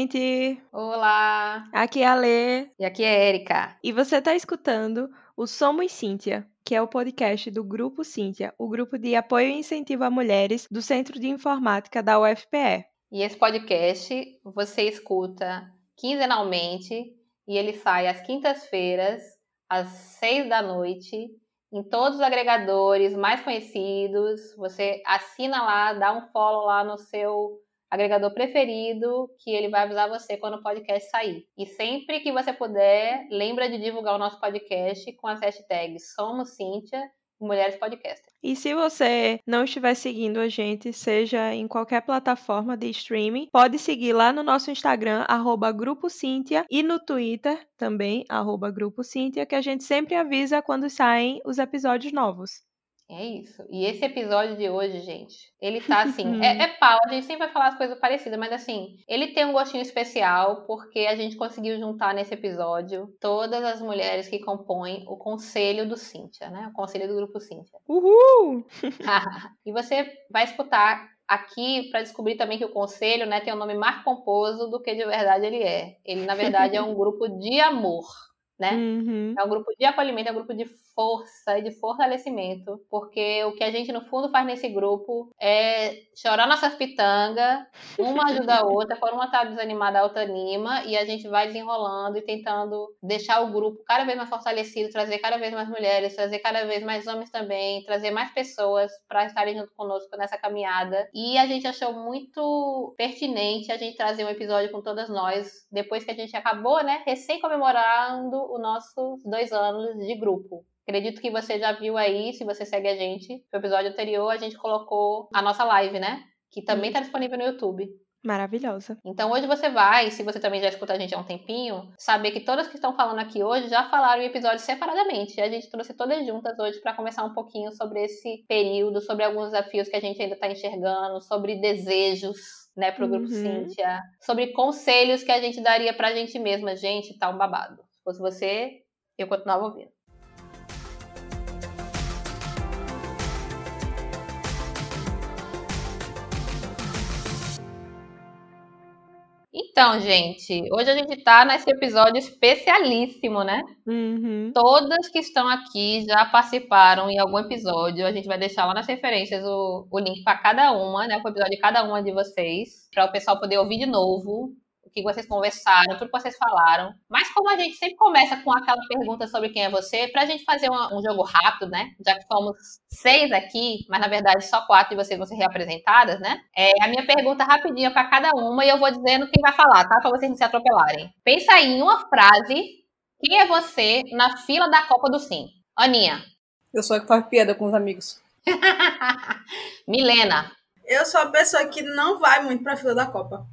Gente. Olá! Aqui é a Lê. E aqui é Erika. E você está escutando o Somos Cíntia, que é o podcast do Grupo Cíntia, o grupo de apoio e incentivo a mulheres do Centro de Informática da UFPE. E esse podcast você escuta quinzenalmente e ele sai às quintas-feiras, às seis da noite, em todos os agregadores mais conhecidos. Você assina lá, dá um follow lá no seu agregador preferido, que ele vai avisar você quando o podcast sair. E sempre que você puder, lembra de divulgar o nosso podcast com as hashtags Somos Cíntia e Mulheres Podcaster. E se você não estiver seguindo a gente, seja em qualquer plataforma de streaming, pode seguir lá no nosso Instagram, arroba Grupo Cíntia, e no Twitter também, arroba Grupo Cíntia, que a gente sempre avisa quando saem os episódios novos. É isso. E esse episódio de hoje, gente, ele tá assim. é, é pau, a gente sempre vai falar as coisas parecidas, mas assim, ele tem um gostinho especial porque a gente conseguiu juntar nesse episódio todas as mulheres que compõem o conselho do Cíntia, né? O conselho do grupo Cíntia. Uhul! e você vai escutar aqui para descobrir também que o conselho, né, tem um nome mais pomposo do que de verdade ele é. Ele, na verdade, é um grupo de amor. Né? Uhum. É um grupo de acolhimento, é um grupo de força e de fortalecimento, porque o que a gente no fundo faz nesse grupo é chorar nossas pitangas, uma ajuda a outra, quando uma tá desanimada, a outra anima, e a gente vai desenrolando e tentando deixar o grupo cada vez mais fortalecido, trazer cada vez mais mulheres, trazer cada vez mais homens também, trazer mais pessoas para estarem junto conosco nessa caminhada. E a gente achou muito pertinente a gente trazer um episódio com todas nós, depois que a gente acabou, né, recém comemorando os nossos dois anos de grupo. Acredito que você já viu aí, se você segue a gente, no episódio anterior a gente colocou a nossa live, né? Que também está disponível no YouTube. Maravilhosa. Então hoje você vai, se você também já escuta a gente há um tempinho, saber que todas que estão falando aqui hoje já falaram em episódios separadamente. E a gente trouxe todas juntas hoje para conversar um pouquinho sobre esse período, sobre alguns desafios que a gente ainda está enxergando, sobre desejos né, para o grupo Uhum. Cíntia, sobre conselhos que a gente daria pra gente mesma. Gente, tá um babado. Se fosse você, eu continuava ouvindo. Então, gente, hoje a gente tá nesse episódio especialíssimo, né? Uhum. Todas que estão aqui já participaram em algum episódio. A gente vai deixar lá nas referências o, o link para cada uma, né? O episódio de cada uma de vocês, para o pessoal poder ouvir de novo o que vocês conversaram, tudo que vocês falaram. Mas como a gente sempre começa com aquela pergunta sobre quem é você, pra gente fazer uma- um jogo rápido, né? Já que somos seis aqui, mas na verdade só quatro de vocês vão ser reapresentadas, né? É a minha pergunta rapidinha para cada uma e eu vou dizendo quem vai falar, tá? Pra vocês não se atropelarem. Pensa aí em uma frase quem é você na fila da Copa do Sim? Aninha. Eu sou a que faz piada com os amigos. Milena. Eu sou a pessoa que não vai muito pra fila da Copa.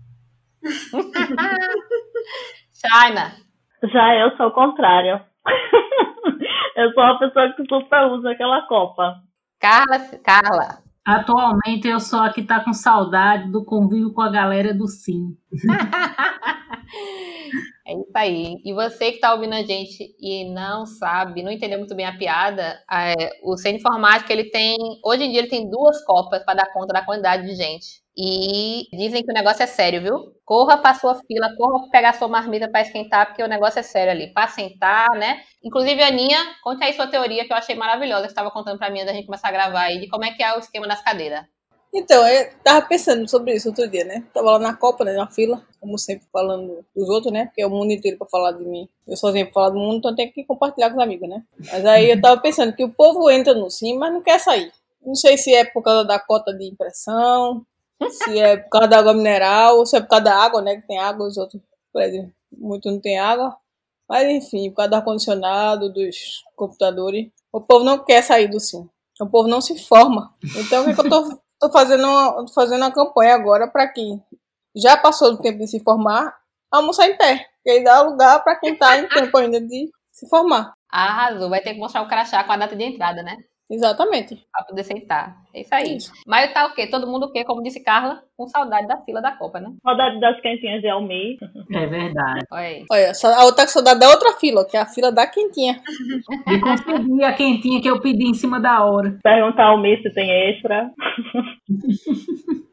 China. Já eu sou o contrário. eu sou uma pessoa que super usa aquela copa. Carla. Carla. Atualmente eu sou a que tá com saudade do convívio com a galera do Sim. É isso aí. E você que está ouvindo a gente e não sabe, não entendeu muito bem a piada, é, o Centro Informática, ele tem, hoje em dia ele tem duas copas para dar conta da quantidade de gente. E dizem que o negócio é sério, viu? Corra para sua fila, corra pegar sua marmita para esquentar, porque o negócio é sério ali. Para sentar, né? Inclusive, Aninha, conte aí sua teoria que eu achei maravilhosa, que estava contando para mim antes da gente começar a gravar aí, de como é que é o esquema das cadeiras. Então, eu tava pensando sobre isso outro dia, né? Tava lá na Copa, né? Na fila, como sempre, falando dos outros, né? Porque é o mundo inteiro pra falar de mim. Eu sozinho pra falar do mundo, então tem que compartilhar com os amigos, né? Mas aí eu tava pensando que o povo entra no sim, mas não quer sair. Não sei se é por causa da cota de impressão, se é por causa da água mineral, ou se é por causa da água, né? Que tem água, os outros, exemplo, muito não tem água. Mas enfim, por causa do ar-condicionado, dos computadores, o povo não quer sair do sim. O povo não se forma. Então o que, é que eu tô, tô fazendo uma, tô fazendo uma campanha agora para que já passou do tempo de se formar almoçar em pé. E aí dá lugar para quem tá em tempo ainda de se formar. Arrasou, vai ter que mostrar o crachá com a data de entrada, né? Exatamente. Pra poder sentar. É isso aí. Isso. Mas tá o quê? Todo mundo o quê? Como disse Carla, com saudade da fila da Copa, né? Saudade das quentinhas de Almir. É verdade. Olha aí. Olha, a outra saudade da outra fila, que é a fila da quentinha. E consegui a quentinha que eu pedi em cima da hora. Perguntar ao Almir se tem extra.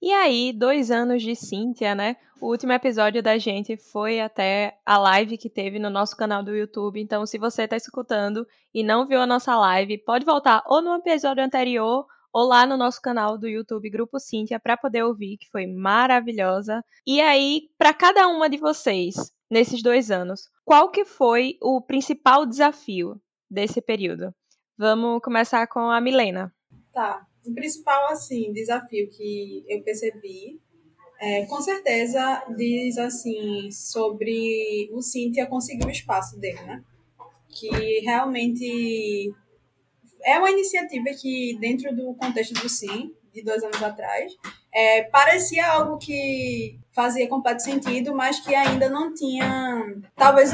E aí, dois anos de Cíntia, né? O último episódio da gente foi até a live que teve no nosso canal do YouTube. Então, se você tá escutando e não viu a nossa live, pode voltar ou no episódio anterior ou lá no nosso canal do YouTube Grupo Cíntia para poder ouvir, que foi maravilhosa. E aí, para cada uma de vocês, nesses dois anos, qual que foi o principal desafio desse período? Vamos começar com a Milena. Tá. O principal, assim, desafio que eu percebi, é, com certeza, diz, assim, sobre o Cíntia conseguir o espaço dele, né? Que realmente é uma iniciativa que, dentro do contexto do Sim, de dois anos atrás, é, parecia algo que fazia completo sentido, mas que ainda não tinha, talvez,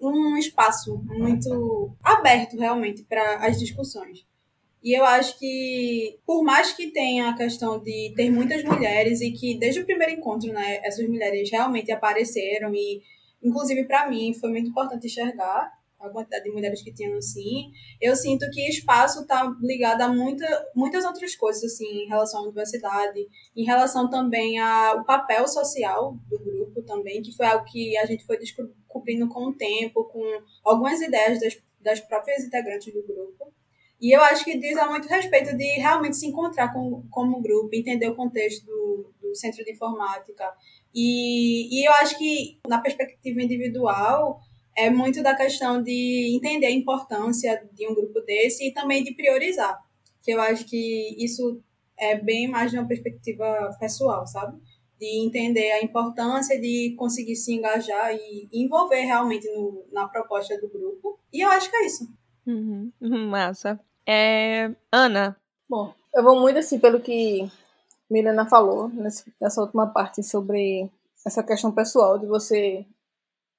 um espaço muito aberto, realmente, para as discussões. E eu acho que, por mais que tenha a questão de ter muitas mulheres e que desde o primeiro encontro, né, essas mulheres realmente apareceram e, inclusive para mim, foi muito importante enxergar a quantidade de mulheres que tinham assim, eu sinto que espaço está ligado a muita, muitas outras coisas, assim, em relação à universidade, em relação também ao papel social do grupo também, que foi algo que a gente foi descobrindo com o tempo, com algumas ideias das, das próprias integrantes do grupo. E eu acho que diz a muito respeito de realmente se encontrar com, como grupo, entender o contexto do, do centro de informática. E, e eu acho que, na perspectiva individual, é muito da questão de entender a importância de um grupo desse e também de priorizar. Que eu acho que isso é bem mais de uma perspectiva pessoal, sabe? De entender a importância de conseguir se engajar e envolver realmente no, na proposta do grupo. E eu acho que é isso. Uhum, uhum, massa. É, Ana, Bom, eu vou muito assim pelo que Milena falou nessa última parte sobre essa questão pessoal de você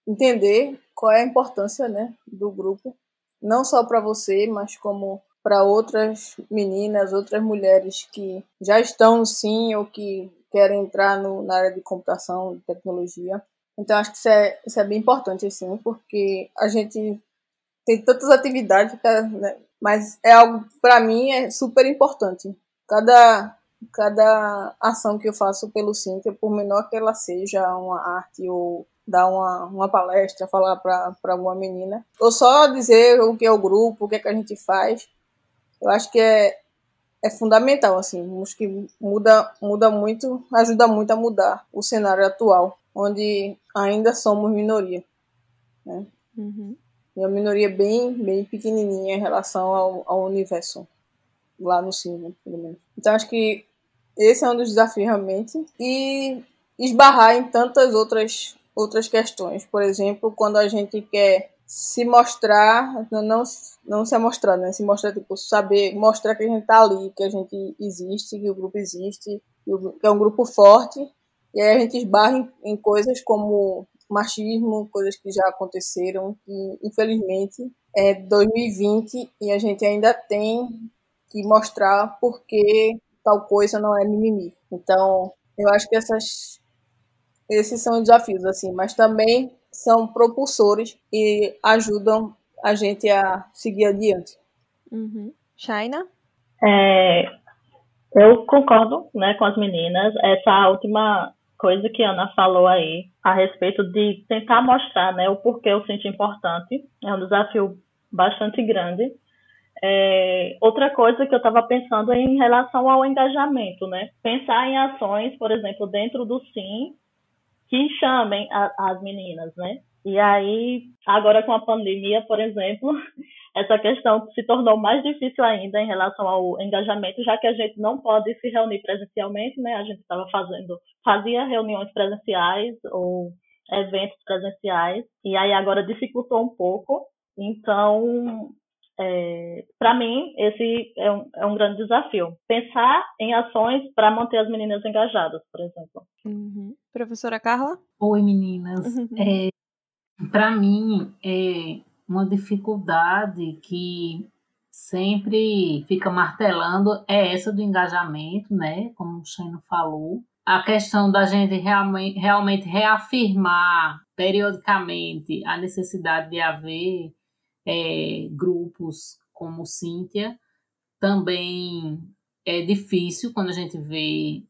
entender qual é a importância, né, do grupo, não só para você, mas como para outras meninas, outras mulheres que já estão sim ou que querem entrar no, na área de computação, de tecnologia. Então acho que isso é, isso é bem importante assim, porque a gente tem tantas atividades, né, mas é algo para mim é super importante. Cada cada ação que eu faço pelo Cintia, por menor que ela seja, uma arte ou dar uma, uma palestra, falar para alguma menina, ou só dizer o que é o grupo, o que é que a gente faz, eu acho que é, é fundamental, assim, acho que muda, muda muito, ajuda muito a mudar o cenário atual, onde ainda somos minoria, né? Uhum. E a minoria bem, bem pequenininha em relação ao, ao universo lá no cinema, pelo menos. Então acho que esse é um dos desafios realmente e esbarrar em tantas outras outras questões. Por exemplo, quando a gente quer se mostrar, não não, não se mostrar, né? Se mostrar tipo saber mostrar que a gente tá ali, que a gente existe, que o grupo existe, que é um grupo forte. E aí a gente esbarra em, em coisas como machismo, coisas que já aconteceram, que infelizmente é 2020 e a gente ainda tem que mostrar porque tal coisa não é mimimi. Então, eu acho que essas esses são desafios assim, mas também são propulsores e ajudam a gente a seguir adiante. Uhum. Shaina? É, eu concordo né, com as meninas. Essa última coisa que a Ana falou aí, a respeito de tentar mostrar né, o porquê eu sinto importante, é um desafio bastante grande. É, outra coisa que eu estava pensando é em relação ao engajamento, né? Pensar em ações, por exemplo, dentro do Sim, que chamem a- as meninas, né? E aí, agora com a pandemia, por exemplo, essa questão se tornou mais difícil ainda em relação ao engajamento, já que a gente não pode se reunir presencialmente, né? A gente estava fazendo, fazia reuniões presenciais ou eventos presenciais, e aí agora dificultou um pouco. Então, é, para mim, esse é um, é um grande desafio. Pensar em ações para manter as meninas engajadas, por exemplo. Uhum. Professora Carla? Oi, meninas. Uhum. É, para mim, é uma dificuldade que sempre fica martelando é essa do engajamento, né? Como o Shano falou. A questão da gente realmente, realmente reafirmar periodicamente a necessidade de haver é, grupos como Cíntia. Também é difícil quando a gente vê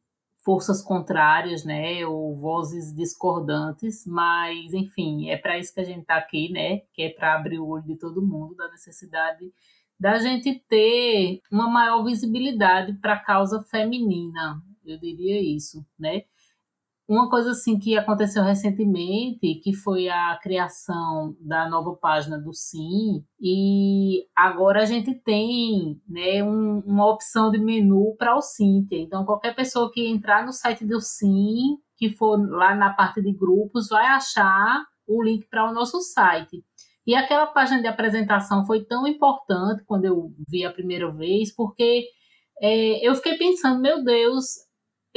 forças contrárias, né, ou vozes discordantes, mas enfim, é para isso que a gente está aqui, né, que é para abrir o olho de todo mundo da necessidade da gente ter uma maior visibilidade para a causa feminina, eu diria isso, né? Uma coisa assim que aconteceu recentemente, que foi a criação da nova página do Sim, e agora a gente tem né, um, uma opção de menu para o Cintia. Então, qualquer pessoa que entrar no site do Sim, que for lá na parte de grupos, vai achar o link para o nosso site. E aquela página de apresentação foi tão importante quando eu vi a primeira vez, porque é, eu fiquei pensando, meu Deus,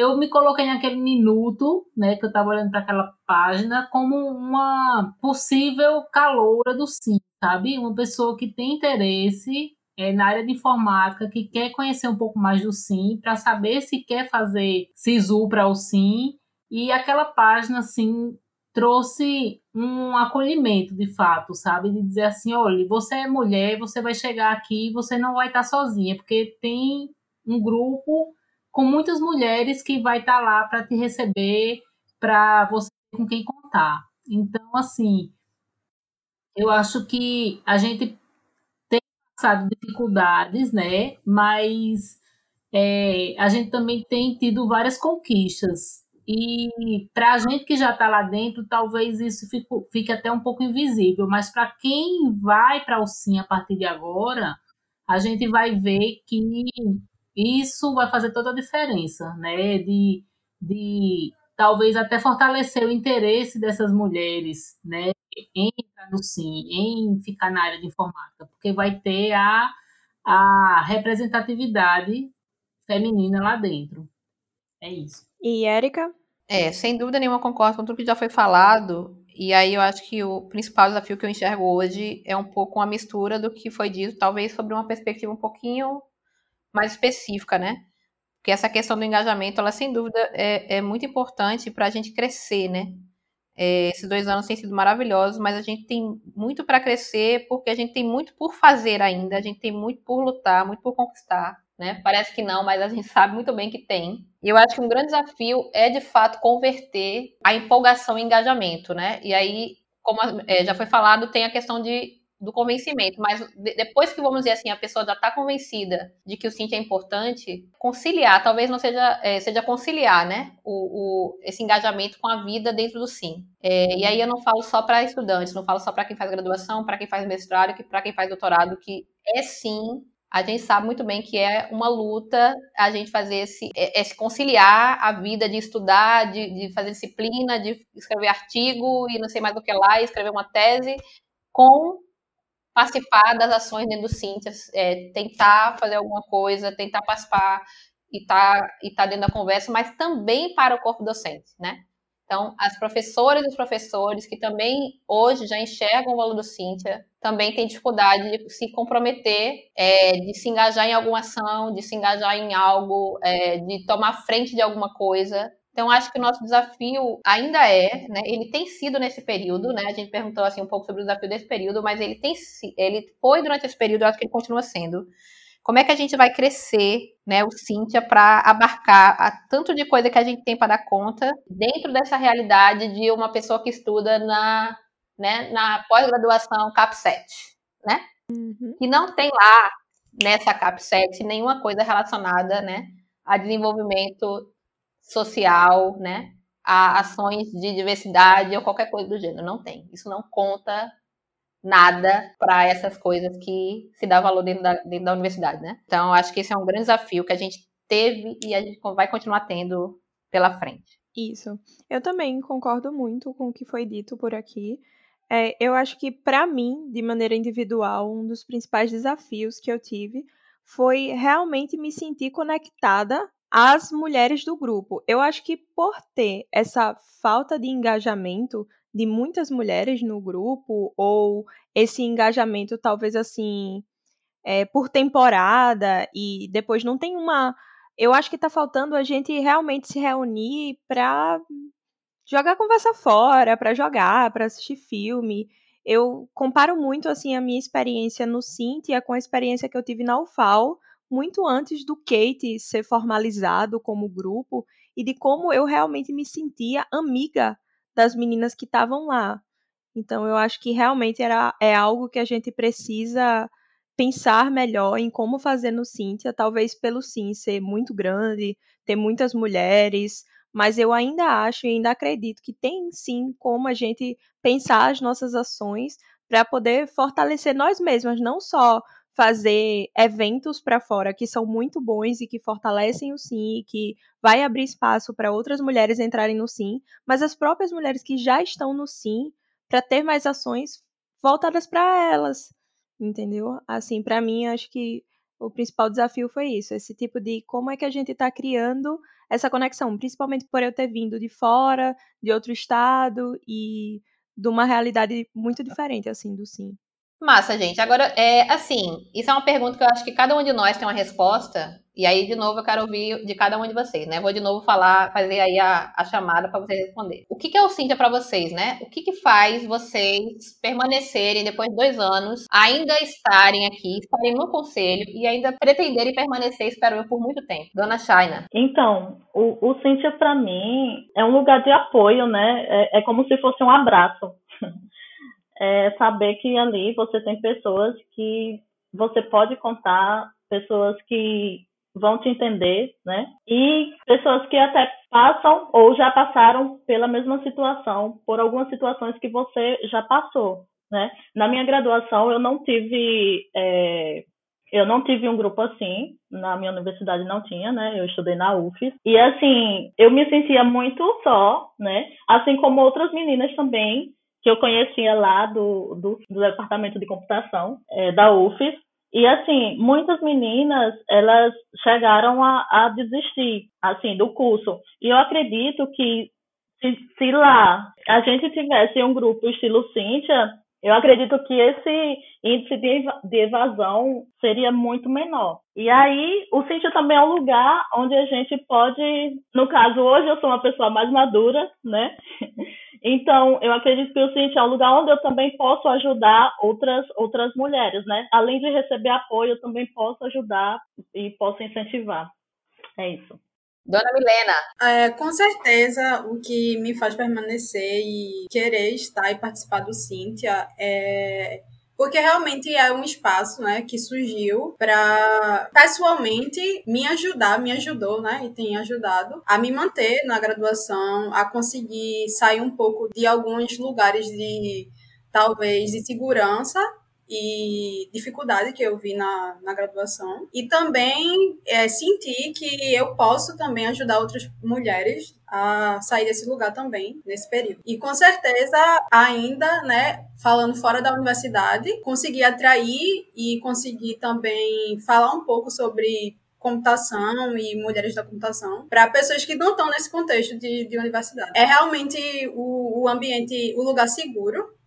eu me coloquei naquele minuto, né, que eu estava olhando para aquela página, como uma possível caloura do sim, sabe? Uma pessoa que tem interesse é, na área de informática, que quer conhecer um pouco mais do sim, para saber se quer fazer SISU para o sim. E aquela página, assim, trouxe um acolhimento de fato, sabe? De dizer assim: olha, você é mulher, você vai chegar aqui, você não vai estar sozinha, porque tem um grupo com muitas mulheres que vai estar tá lá para te receber, para você com quem contar. Então, assim, eu acho que a gente tem passado dificuldades, né? Mas é, a gente também tem tido várias conquistas. E para a gente que já está lá dentro, talvez isso fique, fique até um pouco invisível, mas para quem vai para o Sim a partir de agora, a gente vai ver que isso vai fazer toda a diferença, né? De, de talvez até fortalecer o interesse dessas mulheres, né? Em entrar no SIM, em ficar na área de informática, porque vai ter a, a representatividade feminina lá dentro. É isso. E Érica? É, sem dúvida nenhuma concordo com tudo que já foi falado. E aí eu acho que o principal desafio que eu enxergo hoje é um pouco uma mistura do que foi dito, talvez sobre uma perspectiva um pouquinho mais específica, né? Porque essa questão do engajamento, ela sem dúvida é, é muito importante para a gente crescer, né? É, esses dois anos têm sido maravilhosos, mas a gente tem muito para crescer, porque a gente tem muito por fazer ainda, a gente tem muito por lutar, muito por conquistar, né? Parece que não, mas a gente sabe muito bem que tem. E eu acho que um grande desafio é, de fato, converter a empolgação em engajamento, né? E aí, como é, já foi falado, tem a questão de do convencimento, mas depois que, vamos dizer assim, a pessoa já está convencida de que o Cintia é importante, conciliar, talvez não seja, é, seja conciliar, né, o, o, esse engajamento com a vida dentro do Sim. É, e aí eu não falo só para estudantes, não falo só para quem faz graduação, para quem faz mestrado, que para quem faz doutorado, que é sim a gente sabe muito bem que é uma luta a gente fazer esse, é, é se conciliar a vida de estudar, de, de, fazer disciplina, de escrever artigo e não sei mais do que lá, escrever uma tese, com participar das ações dentro do Cintas, é, tentar fazer alguma coisa, tentar participar e estar tá, e tá dentro da conversa, mas também para o corpo docente, né? Então, as professoras e os professores que também hoje já enxergam o valor do Cíntia, também têm dificuldade de se comprometer, é, de se engajar em alguma ação, de se engajar em algo, é, de tomar frente de alguma coisa. Então, acho que o nosso desafio ainda é, né, ele tem sido nesse período, né, a gente perguntou assim um pouco sobre o desafio desse período, mas ele tem ele foi durante esse período, eu acho que ele continua sendo. Como é que a gente vai crescer, né, o Cíntia, para abarcar a tanto de coisa que a gente tem para dar conta dentro dessa realidade de uma pessoa que estuda na, né, na pós-graduação CAP7, né? Uhum. E não tem lá nessa CAP7 nenhuma coisa relacionada, né, a desenvolvimento social, né? A ações de diversidade ou qualquer coisa do gênero. Não tem. Isso não conta nada para essas coisas que se dá valor dentro da, dentro da universidade, né? Então, acho que esse é um grande desafio que a gente teve e a gente vai continuar tendo pela frente. Isso. Eu também concordo muito com o que foi dito por aqui. É, eu acho que, para mim, de maneira individual, um dos principais desafios que eu tive foi realmente me sentir conectada às mulheres do grupo. Eu acho que por ter essa falta de engajamento de muitas mulheres no grupo, ou esse engajamento, talvez assim, é, por temporada, e depois não tem uma. Eu acho que está faltando a gente realmente se reunir para jogar conversa fora, para jogar, para assistir filme. Eu comparo muito assim a minha experiência no Cintia com a experiência que eu tive na UFAL, muito antes do Kate ser formalizado como grupo e de como eu realmente me sentia amiga das meninas que estavam lá. Então eu acho que realmente era, é algo que a gente precisa pensar melhor em como fazer no Cintia, talvez pelo Sim ser muito grande, ter muitas mulheres, mas eu ainda acho e ainda acredito que tem sim como a gente pensar as nossas ações para poder fortalecer nós mesmas, não só fazer eventos para fora que são muito bons e que fortalecem o sim e que vai abrir espaço para outras mulheres entrarem no sim, mas as próprias mulheres que já estão no sim para ter mais ações voltadas para elas, entendeu? Assim, para mim acho que o principal desafio foi isso, esse tipo de como é que a gente está criando essa conexão, principalmente por eu ter vindo de fora, de outro estado e de uma realidade muito diferente assim do sim. Massa, gente. Agora, é assim, isso é uma pergunta que eu acho que cada um de nós tem uma resposta. E aí, de novo, eu quero ouvir de cada um de vocês, né? Vou de novo falar, fazer aí a, a chamada para vocês responderem. O que, que é o Cintia para vocês, né? O que, que faz vocês permanecerem, depois de dois anos, ainda estarem aqui, estarem no conselho e ainda pretenderem permanecer, espero eu, por muito tempo? Dona Shaina. Então, o, o Cintia, para mim, é um lugar de apoio, né? É, é como se fosse um abraço é saber que ali você tem pessoas que você pode contar, pessoas que vão te entender, né? E pessoas que até passam ou já passaram pela mesma situação, por algumas situações que você já passou, né? Na minha graduação eu não tive é, eu não tive um grupo assim, na minha universidade não tinha, né? Eu estudei na UFES. E assim, eu me sentia muito só, né? Assim como outras meninas também que eu conhecia lá do, do, do departamento de computação é, da UFES. E assim, muitas meninas, elas chegaram a, a desistir, assim, do curso. E eu acredito que se, se lá a gente tivesse um grupo estilo Cíntia, eu acredito que esse índice de evasão seria muito menor. E aí, o Cintia também é um lugar onde a gente pode, no caso, hoje eu sou uma pessoa mais madura, né? Então, eu acredito que o Cintia é um lugar onde eu também posso ajudar outras, outras mulheres, né? Além de receber apoio, eu também posso ajudar e posso incentivar. É isso. Dona Milena. É, com certeza, o que me faz permanecer e querer estar e participar do Cíntia é porque realmente é um espaço, né, que surgiu para pessoalmente me ajudar, me ajudou, né, e tem ajudado a me manter na graduação, a conseguir sair um pouco de alguns lugares de talvez de segurança e dificuldade que eu vi na, na graduação. E também é, senti que eu posso também ajudar outras mulheres a sair desse lugar também nesse período. E com certeza ainda, né, falando fora da universidade, consegui atrair e conseguir também falar um pouco sobre computação e mulheres da computação para pessoas que não estão nesse contexto de, de universidade. É realmente o, o ambiente, o lugar seguro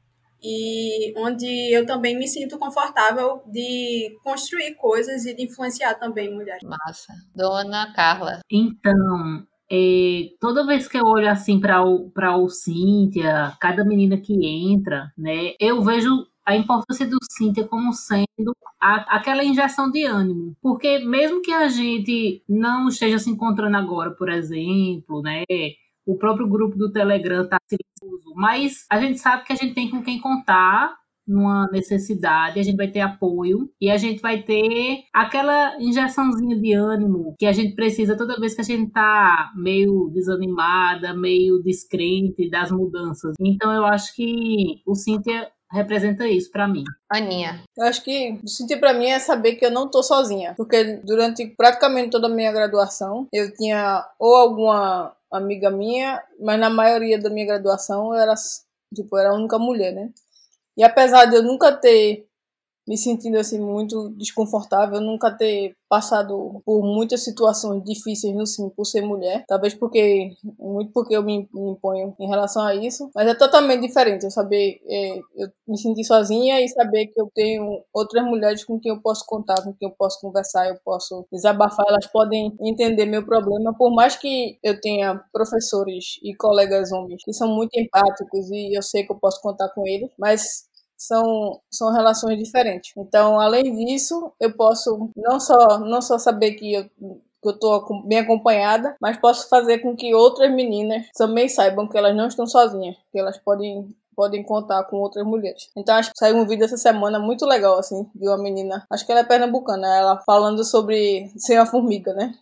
e onde eu também me sinto confortável de construir coisas e de influenciar também mulheres. Massa. Dona Carla. Então, é, toda vez que eu olho assim para o para o Cíntia, cada menina que entra, né, eu vejo a importância do Cíntia como sendo a, aquela injeção de ânimo. Porque mesmo que a gente não esteja se encontrando agora, por exemplo, né, o próprio grupo do Telegram está silencioso, mas a gente sabe que a gente tem com quem contar numa necessidade, a gente vai ter apoio e a gente vai ter aquela injeçãozinha de ânimo que a gente precisa toda vez que a gente tá meio desanimada, meio descrente das mudanças. Então eu acho que o Cíntia representa isso para mim. Aninha. Eu acho que sentir para mim é saber que eu não tô sozinha, porque durante praticamente toda a minha graduação eu tinha ou alguma amiga minha, mas na maioria da minha graduação eu era tipo era a única mulher, né? E apesar de eu nunca ter me sentindo assim muito desconfortável, nunca ter passado por muitas situações difíceis no sim por ser mulher, talvez porque muito porque eu me, me imponho em relação a isso, mas é totalmente diferente eu saber é, eu me sentir sozinha e saber que eu tenho outras mulheres com quem eu posso contar, com quem eu posso conversar, eu posso desabafar, elas podem entender meu problema, por mais que eu tenha professores e colegas homens que são muito empáticos e eu sei que eu posso contar com eles, mas são, são relações diferentes. Então, além disso, eu posso não só, não só saber que eu que eu bem acompanhada, mas posso fazer com que outras meninas também saibam que elas não estão sozinhas, que elas podem podem contar com outras mulheres. Então acho que saiu um vídeo essa semana muito legal, assim, de uma menina, acho que ela é pernambucana, ela falando sobre ser uma formiga, né?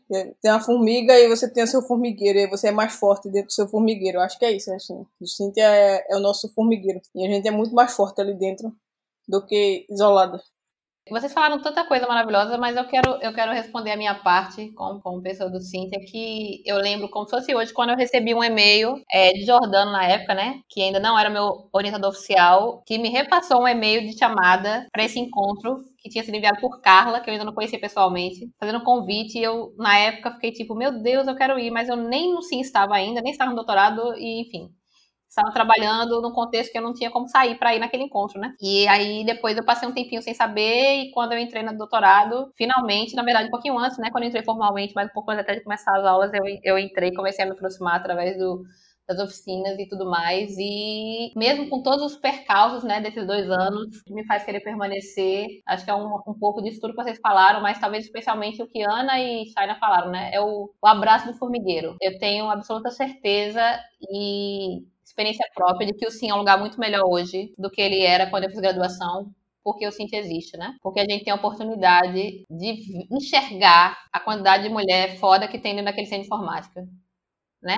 Tem uma formiga e você tem o seu formigueiro, e você é mais forte dentro do seu formigueiro. Acho que é isso, assim. O Cíntia é, é o nosso formigueiro. E a gente é muito mais forte ali dentro do que isolada. Vocês falaram tanta coisa maravilhosa, mas eu quero, eu quero responder a minha parte como, como pessoa do Cintia, que eu lembro como se fosse hoje, quando eu recebi um e-mail é, de Jordano na época, né? Que ainda não era meu orientador oficial, que me repassou um e-mail de chamada para esse encontro que tinha sido enviado por Carla, que eu ainda não conhecia pessoalmente, fazendo um convite. E eu, na época, fiquei tipo, meu Deus, eu quero ir, mas eu nem no Sim estava ainda, nem estava no doutorado, e enfim estava trabalhando num contexto que eu não tinha como sair para ir naquele encontro, né? E aí depois eu passei um tempinho sem saber e quando eu entrei no doutorado, finalmente, na verdade um pouquinho antes, né, quando eu entrei formalmente, mas um pouco antes até de começar as aulas, eu, eu entrei, comecei a me aproximar através do das oficinas e tudo mais. E mesmo com todos os percalços, né, desses dois anos, que me faz querer permanecer, acho que é um, um pouco disso tudo que vocês falaram, mas talvez especialmente o que Ana e Shaina falaram, né, é o, o abraço do formigueiro. Eu tenho absoluta certeza e experiência própria de que o Sim é um lugar muito melhor hoje do que ele era quando eu fiz graduação, porque o Cinti existe, né? Porque a gente tem a oportunidade de enxergar a quantidade de mulher foda que tem dentro daquele centro de informática, né?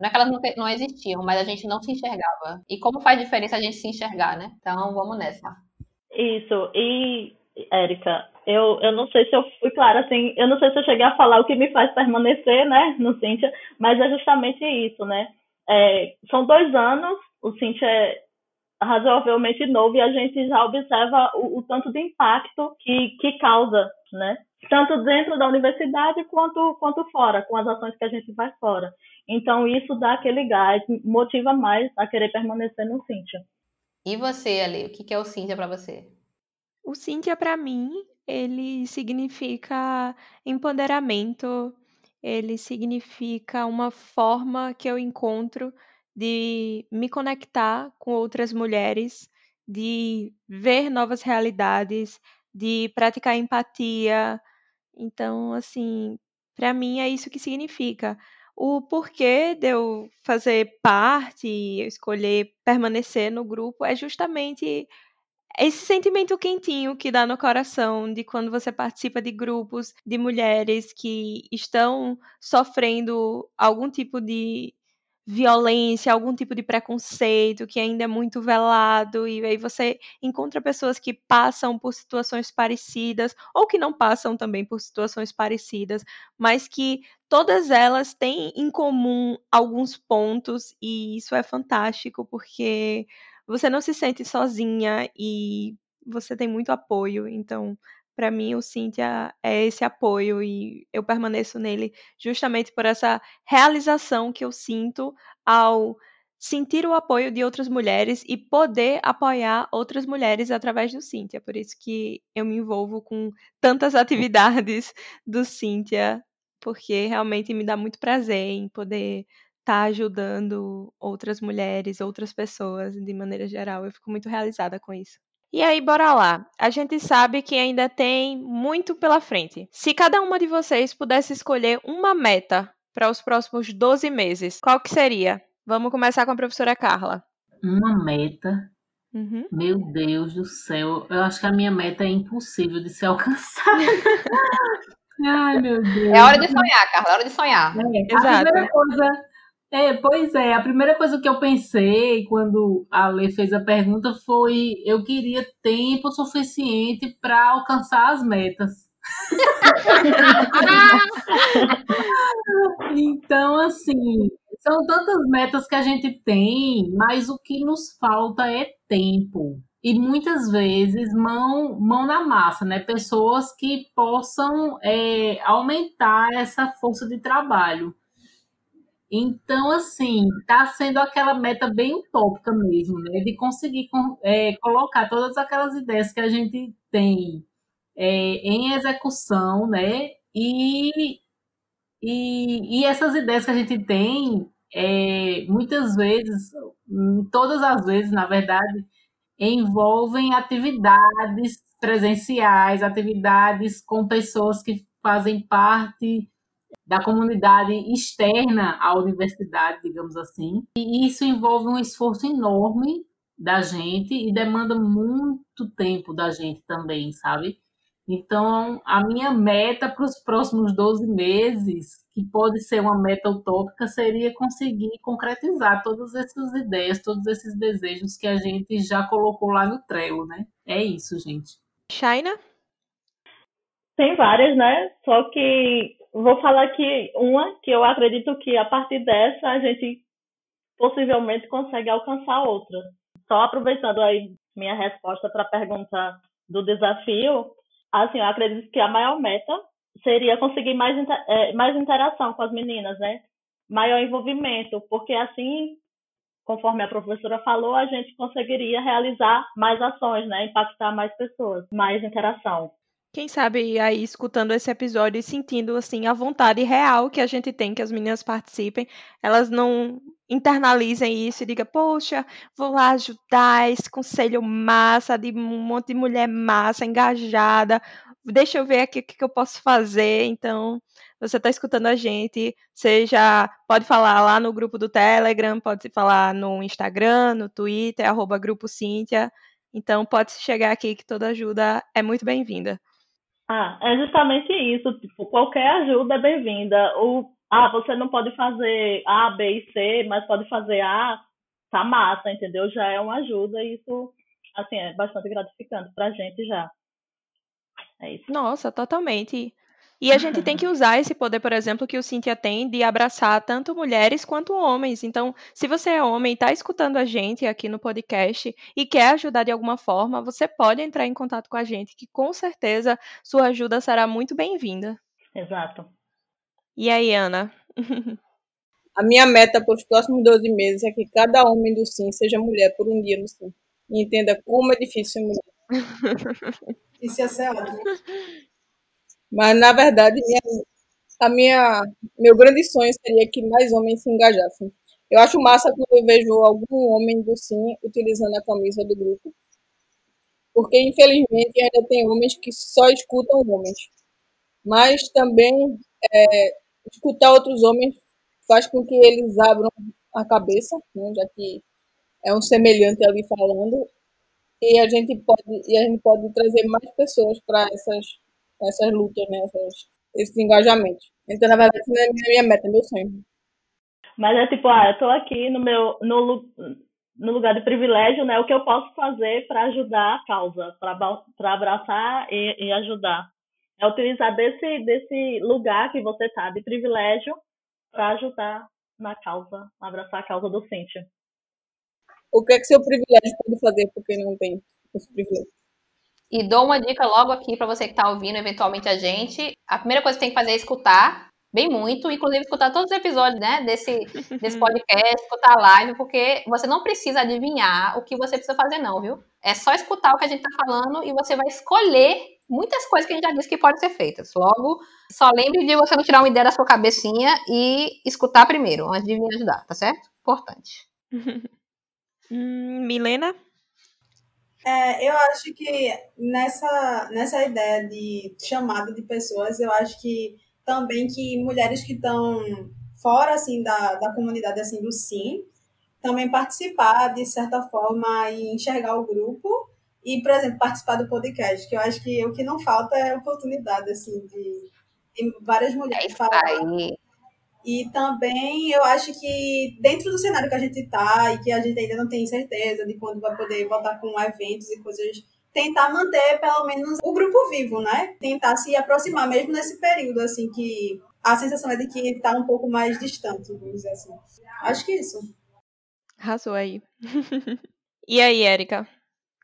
Não é que elas não, não existiam, mas a gente não se enxergava. E como faz diferença a gente se enxergar, né? Então, vamos nessa. Isso. E, Érica, eu, eu não sei se eu fui clara, assim, eu não sei se eu cheguei a falar o que me faz permanecer, né, no Cintia, mas é justamente isso, né? É, são dois anos, o Cintia é razoavelmente novo e a gente já observa o, o, tanto de impacto que, que causa, né? Tanto dentro da universidade quanto, quanto fora, com as ações que a gente vai fora. Então, isso dá aquele gás, motiva mais a querer permanecer no Cintia. E você, Ali, o que é o Cintia para você? O Cintia, para mim, ele significa empoderamento, ele significa uma forma que eu encontro de me conectar com outras mulheres, de ver novas realidades, de praticar empatia. Então, assim, para mim é isso que significa. O porquê de eu fazer parte, escolher permanecer no grupo, é justamente esse sentimento quentinho que dá no coração de quando você participa de grupos de mulheres que estão sofrendo algum tipo de violência, algum tipo de preconceito que ainda é muito velado, e aí você encontra pessoas que passam por situações parecidas, ou que não passam também por situações parecidas, mas que todas elas têm em comum alguns pontos, e isso é fantástico, porque você não se sente sozinha e você tem muito apoio. Então, para mim, o Cíntia é esse apoio e eu permaneço nele justamente por essa realização que eu sinto ao sentir o apoio de outras mulheres e poder apoiar outras mulheres através do Cíntia. Por isso que eu me envolvo com tantas atividades do Cíntia, porque realmente me dá muito prazer em poder tá ajudando outras mulheres, outras pessoas de maneira geral. Eu fico muito realizada com isso. E aí, bora lá. A gente sabe que ainda tem muito pela frente. Se cada uma de vocês pudesse escolher uma meta para os próximos 12 meses, qual que seria? Vamos começar com a professora Carla. Uma meta? Uhum. Meu Deus do céu, eu acho que a minha meta é impossível de ser alcançada. Ai, meu Deus. É hora de sonhar, Carla, é hora de sonhar. É, Exato. A primeira coisa é, pois é. A primeira coisa que eu pensei quando a Lê fez a pergunta foi: eu queria tempo suficiente para alcançar as metas. então, assim, são tantas metas que a gente tem, mas o que nos falta é tempo. e muitas vezes mão, mão na massa, né? Pessoas que possam é, aumentar essa força de trabalho. Então, assim, está sendo aquela meta bem utópica mesmo, né? De conseguir é, colocar todas aquelas ideias que a gente tem é, em execução, né? E, e, e, essas ideias que a gente tem, é, muitas vezes, todas as vezes, na verdade, envolvem atividades presenciais, atividades com pessoas que fazem parte da comunidade externa à universidade, digamos assim. E isso envolve um esforço enorme da gente e demanda muito tempo da gente também, sabe? Então, a minha meta para os próximos 12 meses, que pode ser uma meta utópica, seria conseguir concretizar todas essas ideias, todos esses desejos que a gente já colocou lá no Trello, né? É isso, gente. Shaina? Tem várias, né? Só que vou falar aqui uma que eu acredito que a partir dessa a gente possivelmente consegue alcançar outra. Só aproveitando aí minha resposta para a pergunta do desafio, assim, eu acredito que a maior meta seria conseguir mais, é, mais interação com as meninas, né? Maior envolvimento, porque assim, conforme a professora falou, a gente conseguiria realizar mais ações, né? Impactar mais pessoas, mais interação. Quem sabe aí escutando esse episódio e sentindo assim a vontade real que a gente tem que as meninas participem, elas não internalizem isso e digam, poxa, vou lá ajudar esse conselho massa, de um monte de mulher massa, engajada, deixa eu ver aqui o que, eu posso fazer. Então, você está escutando a gente, seja, pode falar lá no grupo do Telegram, pode falar no Instagram, no Twitter, arroba Grupo Cíntia. Então, pode chegar aqui que toda ajuda é muito bem-vinda. Ah, é justamente isso. Tipo, qualquer ajuda é bem-vinda. O ah, você não pode fazer A, B e C, mas pode fazer A, tá massa, entendeu? Já é uma ajuda e isso, assim, é bastante gratificante pra gente já. É isso. Nossa, totalmente. E a gente tem que usar esse poder, por exemplo, que o Cynthia tem de abraçar tanto mulheres quanto homens. Então, se você é homem e está escutando a gente aqui no podcast e quer ajudar de alguma forma, você pode entrar em contato com a gente, que com certeza sua ajuda será muito bem-vinda. Exato. E aí, Ana? a minha meta para os próximos 12 meses é que cada homem do Sim seja mulher por um dia no Sim. E entenda como é difícil ser mulher. Isso ia ser ótimo. Mas, na verdade, minha, a minha, meu grande sonho seria que mais homens se engajassem. Eu acho massa quando eu vejo algum homem do Sim utilizando a camisa do grupo. Porque, infelizmente, ainda tem homens que só escutam homens. Mas também é, escutar outros homens faz com que eles abram a cabeça, né, já que é um semelhante ali falando, e a gente pode, e a gente pode trazer mais pessoas para essas essas lutas, né? Essas, esses engajamentos. Então, na verdade, não é minha, minha meta, é meu sonho. Mas é tipo, ah, eu tô aqui no meu no, no lugar de privilégio, né? O que eu posso fazer para ajudar a causa, para abraçar e, e ajudar. É utilizar desse, desse lugar que você tá de privilégio para ajudar na causa, abraçar a causa do Cíntia. O que é que seu privilégio pode fazer porque não tem esse privilégio? E dou uma dica logo aqui para você que está ouvindo eventualmente a gente. A primeira coisa que tem que fazer é escutar bem muito, inclusive escutar todos os episódios né, desse, desse podcast, escutar a live, porque você não precisa adivinhar o que você precisa fazer, não, viu? É só escutar o que a gente está falando e você vai escolher muitas coisas que a gente já disse que podem ser feitas. Logo, só lembre de você não tirar uma ideia da sua cabecinha e escutar primeiro, antes de vir ajudar, tá certo? Importante. hum, Milena? É, eu acho que nessa, nessa ideia de chamada de pessoas, eu acho que também que mulheres que estão fora assim da, da comunidade assim do sim também participar de certa forma e enxergar o grupo e por exemplo participar do podcast que eu acho que o que não falta é oportunidade assim de, de várias mulheres é falar e também eu acho que dentro do cenário que a gente está e que a gente ainda não tem certeza de quando vai poder voltar com eventos e coisas, tentar manter pelo menos o grupo vivo, né? Tentar se aproximar mesmo nesse período, assim, que a sensação é de que está um pouco mais distante, vamos dizer assim. Acho que é isso. Arrasou aí. e aí, Érica?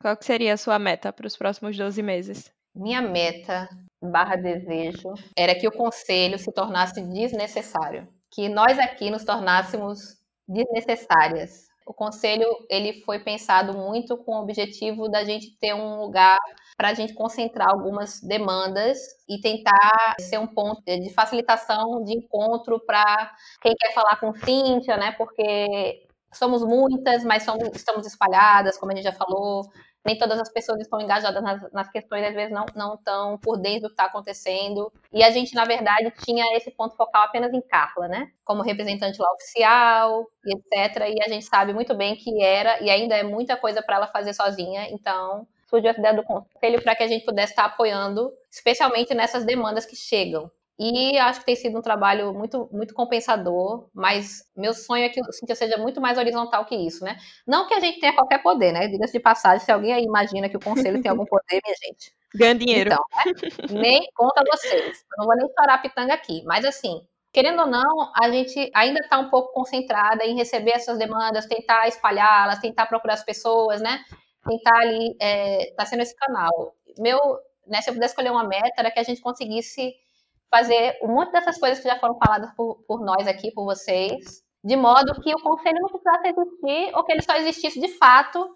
Qual que seria a sua meta para os próximos 12 meses? Minha meta barra desejo era que o conselho se tornasse desnecessário, que nós aqui nos tornássemos desnecessárias. O conselho ele foi pensado muito com o objetivo da gente ter um lugar para a gente concentrar algumas demandas e tentar ser um ponto de facilitação de encontro para quem quer falar com Cíntia, né? Porque somos muitas, mas somos, estamos espalhadas, como a gente já falou nem todas as pessoas estão engajadas nas, nas questões, às vezes não, não estão por dentro do que está acontecendo. E a gente, na verdade, tinha esse ponto focal apenas em Carla, né? Como representante lá oficial, etc. E a gente sabe muito bem que era e ainda é muita coisa para ela fazer sozinha. Então, surgiu essa ideia do conselho para que a gente pudesse estar apoiando, especialmente nessas demandas que chegam. E acho que tem sido um trabalho muito, muito compensador, mas meu sonho é que o Cintia seja muito mais horizontal que isso, né? Não que a gente tenha qualquer poder, né? Diga-se de passagem, se alguém aí imagina que o conselho tem algum poder, minha gente. Ganha dinheiro. Então, né? nem conta vocês. Eu não vou nem a pitanga aqui. Mas assim, querendo ou não, a gente ainda está um pouco concentrada em receber essas demandas, tentar espalhá-las, tentar procurar as pessoas, né? Tentar ali, é, tá sendo esse canal. Meu, né, se eu pudesse escolher uma meta, era que a gente conseguisse fazer um monte dessas coisas que já foram faladas por, por nós aqui, por vocês, de modo que o conselho não precisasse existir ou que ele só existisse de fato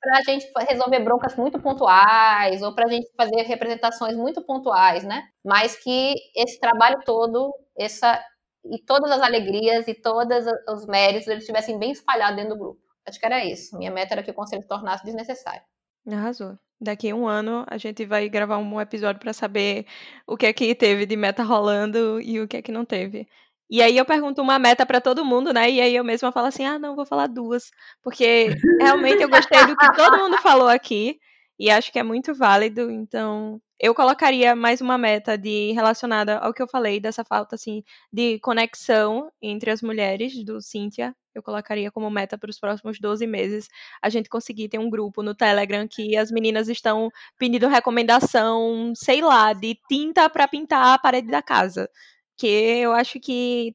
para a gente resolver broncas muito pontuais ou para a gente fazer representações muito pontuais, né? Mas que esse trabalho todo, essa e todas as alegrias e todos os méritos eles estivessem bem espalhados dentro do grupo. Acho que era isso. Minha meta era que o conselho se tornasse desnecessário. Arrasou. Daqui a um ano a gente vai gravar um episódio para saber o que é que teve de meta rolando e o que é que não teve. E aí eu pergunto uma meta para todo mundo, né? E aí eu mesma falo assim: "Ah, não, vou falar duas", porque realmente eu gostei do que todo mundo falou aqui e acho que é muito válido, então eu colocaria mais uma meta de relacionada ao que eu falei dessa falta assim de conexão entre as mulheres do Cíntia eu colocaria como meta para os próximos 12 meses a gente conseguir ter um grupo no Telegram que as meninas estão pedindo recomendação, sei lá, de tinta para pintar a parede da casa. Que eu acho que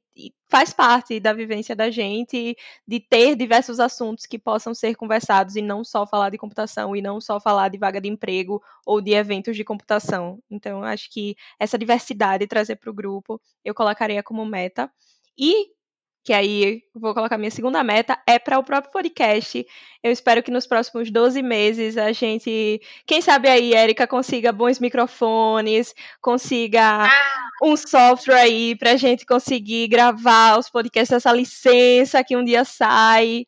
faz parte da vivência da gente de ter diversos assuntos que possam ser conversados e não só falar de computação e não só falar de vaga de emprego ou de eventos de computação. Então, acho que essa diversidade trazer para o grupo eu colocaria como meta. E que aí vou colocar minha segunda meta, é para o próprio podcast. Eu espero que nos próximos 12 meses a gente, quem sabe aí, Érica, consiga bons microfones, consiga ah. um software aí para a gente conseguir gravar os podcasts dessa licença que um dia sai.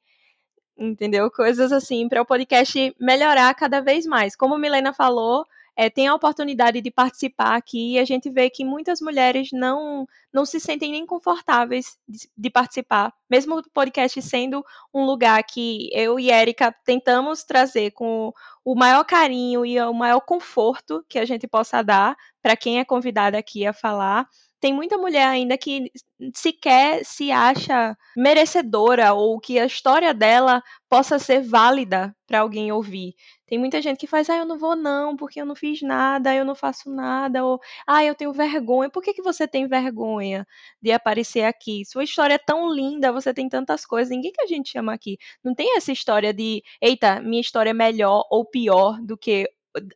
Entendeu? Coisas assim, para o podcast melhorar cada vez mais. Como a Milena falou, é, tem a oportunidade de participar aqui e a gente vê que muitas mulheres não, não se sentem nem confortáveis de, de participar, mesmo o podcast sendo um lugar que eu e Erika tentamos trazer com o maior carinho e o maior conforto que a gente possa dar para quem é convidada aqui a falar tem muita mulher ainda que sequer se acha merecedora ou que a história dela possa ser válida para alguém ouvir. Tem muita gente que faz, ah, eu não vou não, porque eu não fiz nada, eu não faço nada, ou, ah, eu tenho vergonha. Por que, que você tem vergonha de aparecer aqui? Sua história é tão linda, você tem tantas coisas, ninguém que a gente chama aqui. Não tem essa história de, eita, minha história é melhor ou pior do que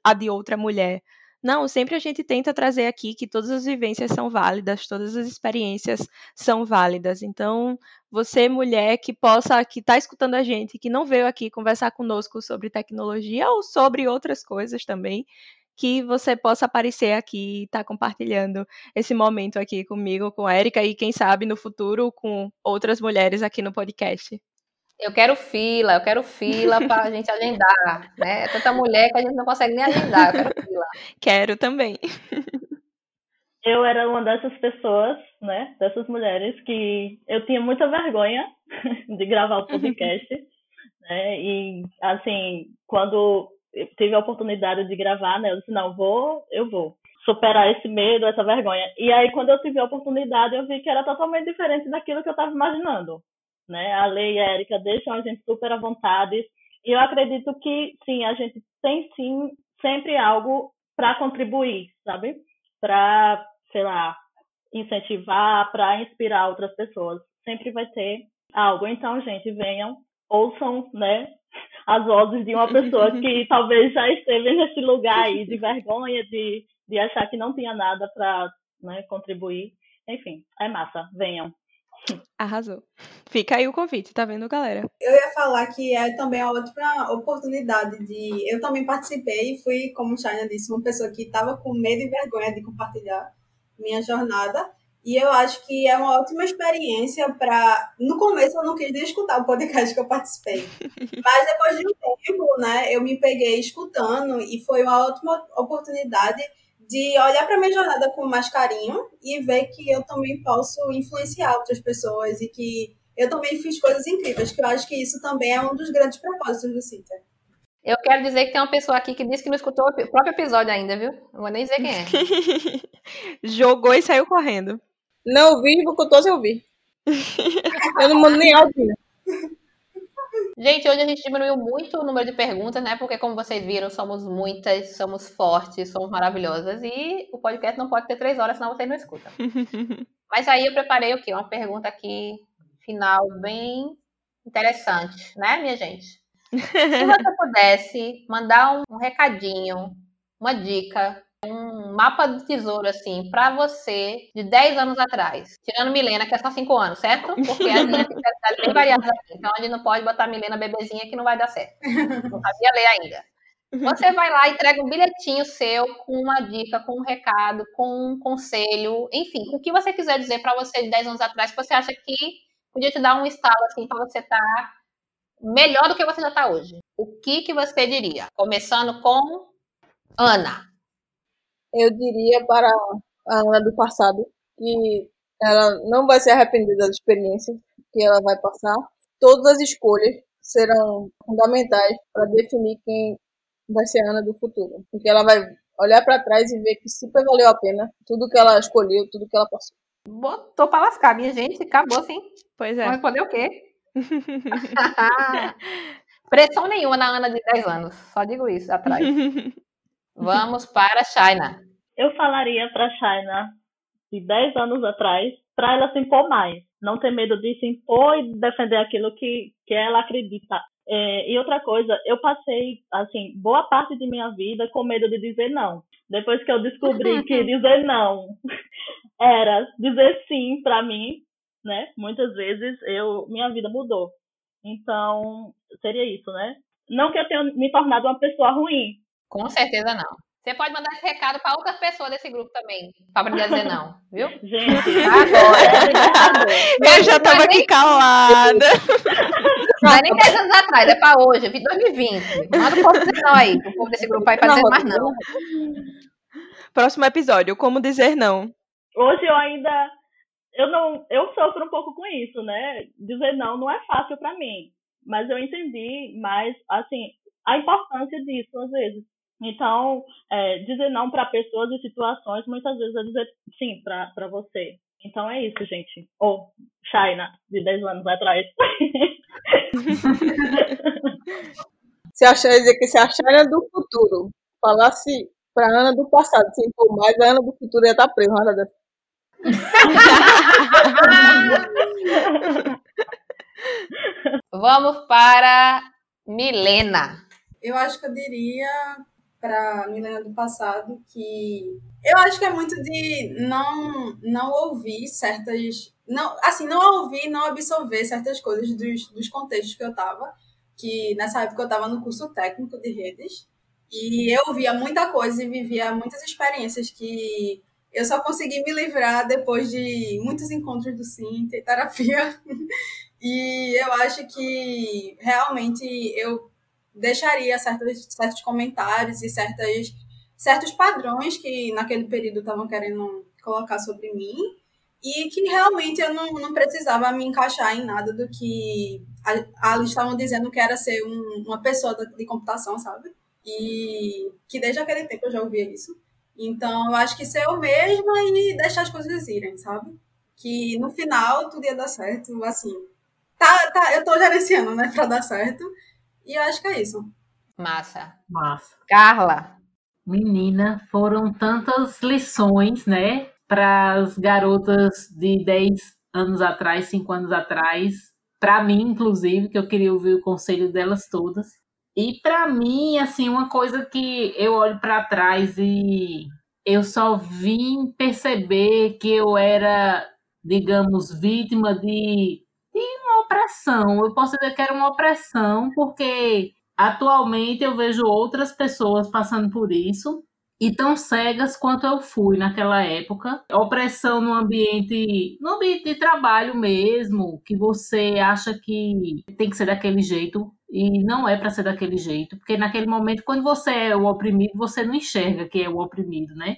a de outra mulher. Não, sempre a gente tenta trazer aqui que todas as vivências são válidas, todas as experiências são válidas. Então, você, mulher, que possa, que está escutando a gente, que não veio aqui conversar conosco sobre tecnologia ou sobre outras coisas também, que você possa aparecer aqui e estar tá compartilhando esse momento aqui comigo, com a Erika e quem sabe no futuro com outras mulheres aqui no podcast. Eu quero fila, eu quero fila para a gente agendar, né? É tanta mulher que a gente não consegue nem agendar, eu quero fila. Quero também. Eu era uma dessas pessoas, né? Dessas mulheres que eu tinha muita vergonha de gravar o podcast, né? E assim, quando eu tive a oportunidade de gravar, né? Eu disse, não, vou, eu vou superar esse medo, essa vergonha. E aí, quando eu tive a oportunidade, eu vi que era totalmente diferente daquilo que eu estava imaginando né? A Lei e a Érica deixam a gente super à vontade. E eu acredito que, sim, a gente tem, sim, sempre algo para contribuir, sabe? Para, sei lá, incentivar, para inspirar outras pessoas. Sempre vai ter algo. Então, gente, venham, ouçam, né? as vozes de uma pessoa que talvez já esteve nesse lugar aí de vergonha, de, de achar que não tinha nada para né, contribuir. Enfim, é massa. Venham. Arrasou. Fica aí o convite, tá vendo, galera? Eu ia falar que é também a outra oportunidade de. Eu também participei e fui, como o China disse, uma pessoa que estava com medo e vergonha de compartilhar minha jornada. E eu acho que é uma ótima experiência para. No começo eu não quis nem escutar o podcast que eu participei. Mas depois de um tempo, né, eu me peguei escutando e foi uma ótima oportunidade de olhar para minha jornada com mais carinho e ver que eu também posso influenciar outras pessoas e que eu também fiz coisas incríveis, que eu acho que isso também é um dos grandes propósitos do Cinta. Eu quero dizer que tem uma pessoa aqui que disse que não escutou o próprio episódio ainda, viu? Não vou nem dizer quem é. Jogou e saiu correndo. Não ouvi, vou contar se eu ouvir. eu não mando nem áudio. Gente, hoje a gente diminuiu muito o número de perguntas, né? Porque, como vocês viram, somos muitas, somos fortes, somos maravilhosas. E o podcast não pode ter três horas, senão vocês não escutam. Mas aí eu preparei o quê? Uma pergunta aqui, final, bem interessante, né, minha gente? Se você pudesse mandar um recadinho, uma dica, um mapa do tesouro, assim, pra você de 10 anos atrás. Tirando Milena, que é só 5 anos, certo? Porque a gente tem idade bem variada. Então a gente não pode botar Milena bebezinha que não vai dar certo. Não sabia ler ainda. Você vai lá, entrega um bilhetinho seu com uma dica, com um recado, com um conselho, enfim, com o que você quiser dizer para você de 10 anos atrás que você acha que podia te dar um estalo assim para você estar tá melhor do que você já está hoje. O que que você diria? Começando com Ana. Eu diria para a Ana do passado que ela não vai se arrepender das experiências que ela vai passar. Todas as escolhas serão fundamentais para definir quem vai ser a Ana do futuro. Porque ela vai olhar para trás e ver que super valeu a pena tudo que ela escolheu, tudo que ela passou. Botou pra lascar, minha gente. Acabou, sim. Pois Vou é. responder o quê? Pressão nenhuma na Ana de 10 anos. Só digo isso atrás. Vamos para a China. Eu falaria para China de 10 anos atrás para ela se impor mais, não ter medo de se impor e defender aquilo que, que ela acredita. É, e outra coisa, eu passei assim boa parte de minha vida com medo de dizer não. Depois que eu descobri que dizer não era dizer sim para mim, né? Muitas vezes eu minha vida mudou. Então seria isso, né? Não que eu tenha me tornado uma pessoa ruim, Com certeza não. Você pode mandar esse recado para outras pessoas desse grupo também, para aprender a dizer não, viu? gente. Agora. é. Eu já tava aqui calada. Não é nem 10 anos atrás, é para hoje, é 2020. Manda o povo dizer não aí, o povo desse grupo aí para dizer mais não. Próximo episódio, como dizer não. hoje eu ainda eu não eu sofro um pouco com isso, né? Dizer não não é fácil para mim, mas eu entendi mais assim a importância disso às vezes. Então, é, dizer não para pessoas e situações muitas vezes é dizer sim para você. Então é isso, gente. Ou China, de 10 anos atrás. Se achar dizer que se a China do futuro falasse pra Ana do passado, se impor mais, a Ana do futuro ia estar presa. uma hora dessa. Vamos para Milena. Eu acho que eu diria para Milena do passado que eu acho que é muito de não não ouvir certas não assim não ouvir não absorver certas coisas dos, dos contextos que eu tava que nessa época eu tava no curso técnico de redes e eu via muita coisa e vivia muitas experiências que eu só consegui me livrar depois de muitos encontros do Cinta e terapia. E eu acho que realmente eu deixaria certos, certos comentários e certas, certos padrões que naquele período estavam querendo colocar sobre mim e que realmente eu não, não precisava me encaixar em nada do que ali estavam dizendo que era ser um- uma pessoa de computação, sabe? E que desde aquele tempo eu já ouvia isso. Então eu acho que ser eu mesma e deixar as coisas irem, sabe? Que no final tudo ia dar certo, assim. Tá, tá, eu tô gerenciando, né, pra dar certo. E eu acho que é isso. Massa. Massa. Carla. Menina, foram tantas lições, né, para as garotas de 10 anos atrás, 5 anos atrás, para mim, inclusive, que eu queria ouvir o conselho delas todas. E para mim, assim, uma coisa que eu olho para trás e eu só vim perceber que eu era, digamos, vítima de, de uma opressão. Eu posso dizer que era uma opressão, porque atualmente eu vejo outras pessoas passando por isso e tão cegas quanto eu fui naquela época. Opressão no ambiente, no ambiente de trabalho mesmo, que você acha que tem que ser daquele jeito e não é para ser daquele jeito, porque naquele momento quando você é o oprimido, você não enxerga que é o oprimido, né?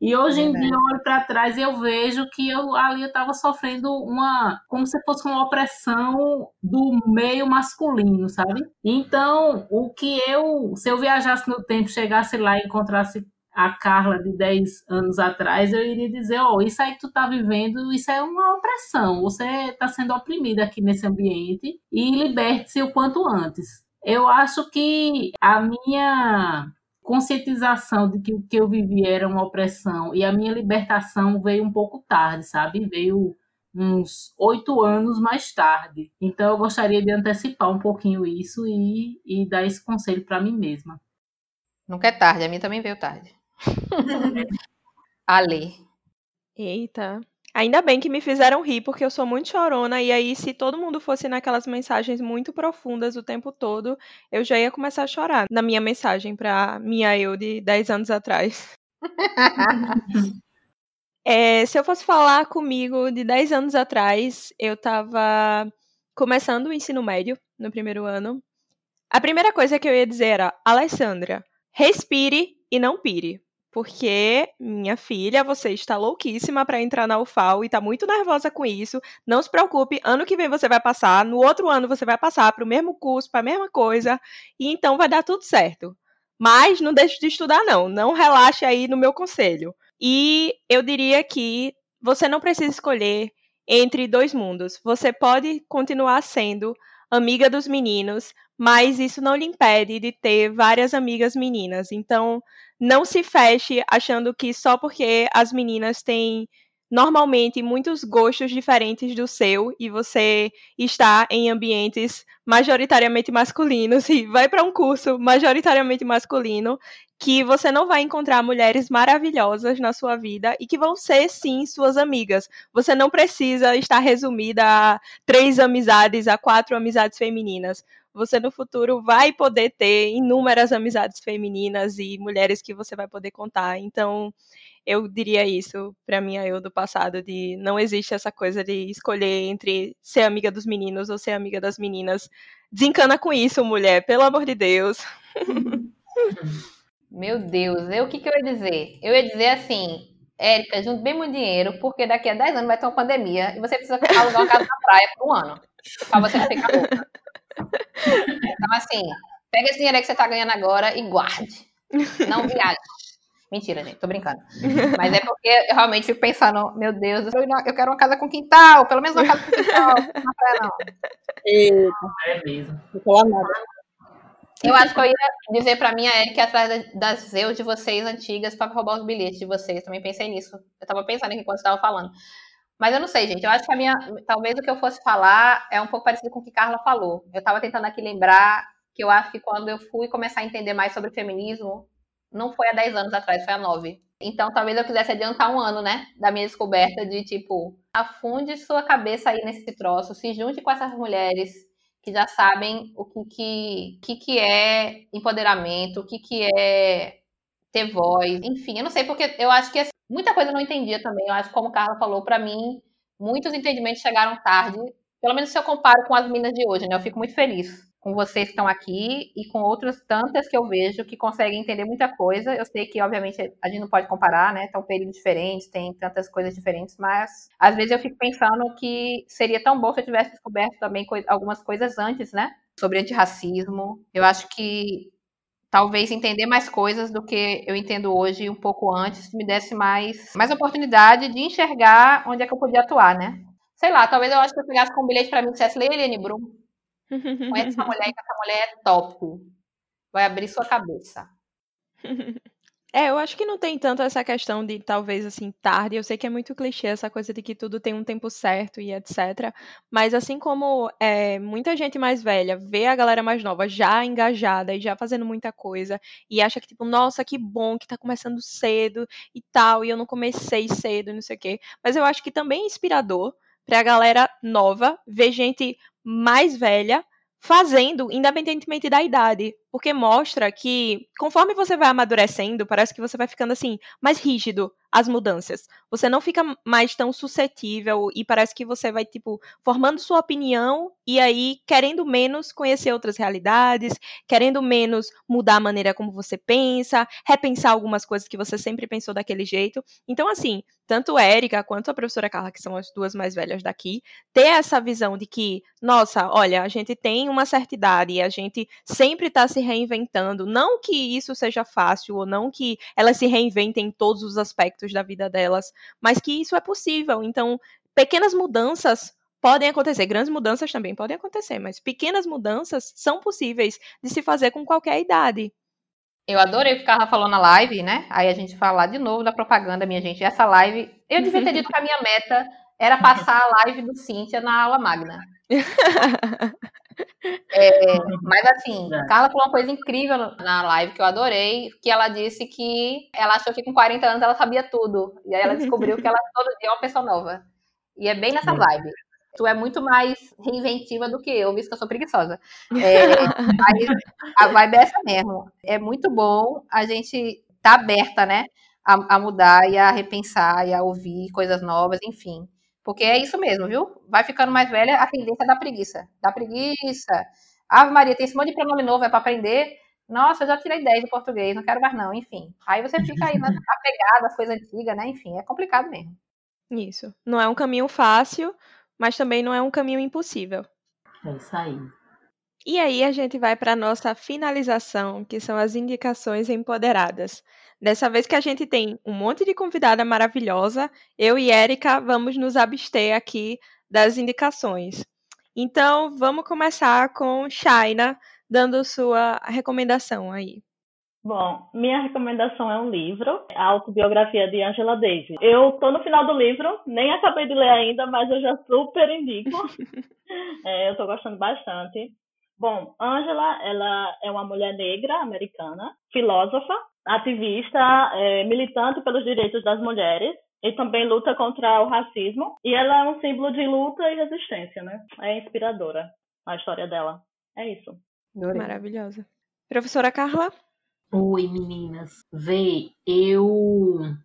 E hoje em dia eu olho para trás e eu vejo que eu ali eu estava sofrendo uma, como se fosse uma opressão do meio masculino, sabe? Então, o que eu, se eu viajasse no tempo, chegasse lá e encontrasse a Carla de 10 anos atrás, eu iria dizer, ó, oh, isso aí que tu tá vivendo, isso é uma opressão, você está sendo oprimida aqui nesse ambiente e liberte-se o quanto antes. Eu acho que a minha conscientização de que o que eu vivi era uma opressão e a minha libertação veio um pouco tarde, sabe? Veio uns oito anos mais tarde. Então eu gostaria de antecipar um pouquinho isso e, e dar esse conselho para mim mesma. Nunca é tarde, a mim também veio tarde. Ale. Eita. Ainda bem que me fizeram rir, porque eu sou muito chorona, e aí, se todo mundo fosse naquelas mensagens muito profundas o tempo todo, eu já ia começar a chorar na minha mensagem pra minha eu de 10 anos atrás. é, se eu fosse falar comigo de 10 anos atrás, eu tava começando o ensino médio, no primeiro ano. A primeira coisa que eu ia dizer era: Alessandra, respire e não pire porque minha filha, você está louquíssima para entrar na UFAL e está muito nervosa com isso. Não se preocupe, ano que vem você vai passar, no outro ano você vai passar para o mesmo curso, para a mesma coisa, e então vai dar tudo certo. Mas não deixe de estudar não, não relaxe aí no meu conselho. E eu diria que você não precisa escolher entre dois mundos. Você pode continuar sendo amiga dos meninos, mas isso não lhe impede de ter várias amigas meninas. Então, não se feche achando que só porque as meninas têm normalmente muitos gostos diferentes do seu e você está em ambientes majoritariamente masculinos e vai para um curso majoritariamente masculino, que você não vai encontrar mulheres maravilhosas na sua vida e que vão ser sim suas amigas. Você não precisa estar resumida a três amizades, a quatro amizades femininas você no futuro vai poder ter inúmeras amizades femininas e mulheres que você vai poder contar. Então, eu diria isso para mim eu do passado de não existe essa coisa de escolher entre ser amiga dos meninos ou ser amiga das meninas. Desencana com isso, mulher, pelo amor de Deus. Meu Deus, eu o que, que eu ia dizer? Eu ia dizer assim, Érica, junte bem muito dinheiro, porque daqui a 10 anos vai ter uma pandemia e você precisa alugar uma casa na praia por um ano. Pra você não ficar louca. Então, assim, pega esse dinheiro aí que você tá ganhando agora e guarde. Não viaje. Mentira, gente, tô brincando. Mas é porque eu realmente fico pensando, meu Deus, eu quero uma casa com quintal, pelo menos uma casa com quintal, não praia não. Eita. É mesmo. Eu acho que eu ia dizer pra minha Erika atrás das eu de vocês antigas para roubar os bilhetes de vocês. Também pensei nisso. Eu tava pensando aqui quando você tava falando. Mas eu não sei, gente. Eu acho que a minha. Talvez o que eu fosse falar é um pouco parecido com o que Carla falou. Eu estava tentando aqui lembrar que eu acho que quando eu fui começar a entender mais sobre feminismo, não foi há 10 anos atrás, foi há 9. Então talvez eu quisesse adiantar um ano, né? Da minha descoberta de tipo, afunde sua cabeça aí nesse troço, se junte com essas mulheres que já sabem o que, que, que, que é empoderamento, o que, que é ter voz, enfim, eu não sei, porque eu acho que assim, muita coisa eu não entendia também. Eu acho que, como Carla falou, para mim, muitos entendimentos chegaram tarde. Pelo menos se eu comparo com as meninas de hoje, né? Eu fico muito feliz com vocês que estão aqui e com outras tantas que eu vejo que conseguem entender muita coisa. Eu sei que, obviamente, a gente não pode comparar, né? Estão períodos diferentes, tem tantas coisas diferentes, mas às vezes eu fico pensando que seria tão bom se eu tivesse descoberto também algumas coisas antes, né? Sobre antirracismo. Eu acho que talvez entender mais coisas do que eu entendo hoje um pouco antes, me desse mais, mais oportunidade de enxergar onde é que eu podia atuar, né? Sei lá, talvez eu acho que eu pegasse com um bilhete para mim e dissesse, leia Eliane Brum. Conhece essa mulher, que essa mulher é top. Vai abrir sua cabeça. É, eu acho que não tem tanto essa questão de talvez assim tarde. Eu sei que é muito clichê essa coisa de que tudo tem um tempo certo e etc. Mas assim como é, muita gente mais velha vê a galera mais nova já engajada e já fazendo muita coisa e acha que tipo, nossa, que bom que tá começando cedo e tal, e eu não comecei cedo, não sei o quê. Mas eu acho que também é inspirador pra galera nova ver gente mais velha fazendo, independentemente da idade, porque mostra que conforme você vai amadurecendo, parece que você vai ficando assim mais rígido às mudanças. Você não fica mais tão suscetível e parece que você vai tipo formando sua opinião e aí querendo menos conhecer outras realidades, querendo menos mudar a maneira como você pensa, repensar algumas coisas que você sempre pensou daquele jeito. Então assim, tanto Érica quanto a professora Carla, que são as duas mais velhas daqui, ter essa visão de que, nossa, olha, a gente tem uma certa idade e a gente sempre está se reinventando. Não que isso seja fácil, ou não que elas se reinventem em todos os aspectos da vida delas, mas que isso é possível. Então, pequenas mudanças podem acontecer, grandes mudanças também podem acontecer, mas pequenas mudanças são possíveis de se fazer com qualquer idade. Eu adorei o que o Carla falou na live, né? Aí a gente falar de novo da propaganda, minha gente. Essa live, eu devia ter dito que a minha meta era passar a live do Cíntia na aula magna. É, mas assim, é. Carla falou uma coisa incrível na live que eu adorei, que ela disse que ela achou que com 40 anos ela sabia tudo. E aí ela descobriu que ela todo dia é uma pessoa nova. E é bem nessa vibe tu é muito mais reinventiva do que eu, visto que eu sou preguiçosa. É, a vibe é essa mesmo. É muito bom a gente tá aberta, né? A, a, mudar e a repensar e a ouvir coisas novas, enfim. Porque é isso mesmo, viu? Vai ficando mais velha, a tendência é da preguiça. Da preguiça. Ave Maria, tem esse monte de pronome novo, é para aprender. Nossa, eu já tirei 10 do português, não quero mais não, enfim. Aí você fica aí apegado às coisas antigas, né? Enfim, é complicado mesmo. Isso. Não é um caminho fácil, mas também não é um caminho impossível. É isso aí. E aí a gente vai para a nossa finalização, que são as indicações empoderadas. Dessa vez que a gente tem um monte de convidada maravilhosa, eu e Érica vamos nos abster aqui das indicações. Então, vamos começar com Shaina dando sua recomendação aí. Bom, minha recomendação é um livro, a autobiografia de Angela Davis. Eu tô no final do livro, nem acabei de ler ainda, mas eu já super indico. é, eu tô gostando bastante. Bom, Angela, ela é uma mulher negra americana, filósofa, ativista, é, militante pelos direitos das mulheres e também luta contra o racismo. E ela é um símbolo de luta e resistência, né? É inspiradora a história dela. É isso. Maravilhosa. Professora Carla? Oi, meninas. Vê, eu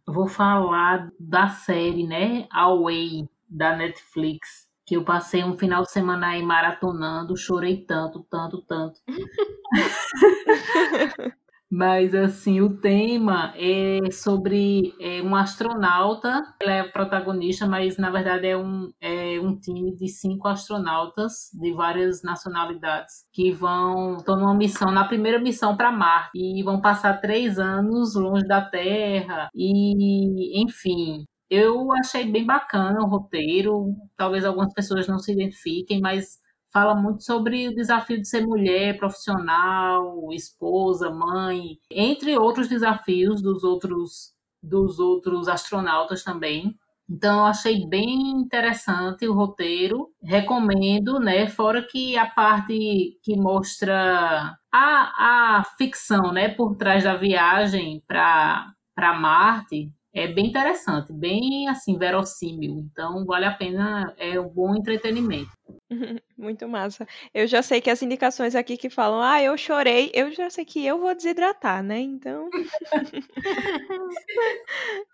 vou falar da série, né? Away, da Netflix. Que eu passei um final de semana aí maratonando, chorei tanto, tanto, tanto. Mas, assim, o tema é sobre é, um astronauta. Ela é protagonista, mas, na verdade, é um, é um time de cinco astronautas de várias nacionalidades que vão estão numa missão, na primeira missão para Marte. E vão passar três anos longe da Terra. E, enfim, eu achei bem bacana o roteiro. Talvez algumas pessoas não se identifiquem, mas fala muito sobre o desafio de ser mulher, profissional, esposa, mãe, entre outros desafios dos outros dos outros astronautas também. Então eu achei bem interessante o roteiro, recomendo, né? Fora que a parte que mostra a, a ficção, né, por trás da viagem para para Marte, é bem interessante, bem assim verossímil. Então vale a pena, é um bom entretenimento. Muito massa. Eu já sei que as indicações aqui que falam, ah, eu chorei, eu já sei que eu vou desidratar, né? Então.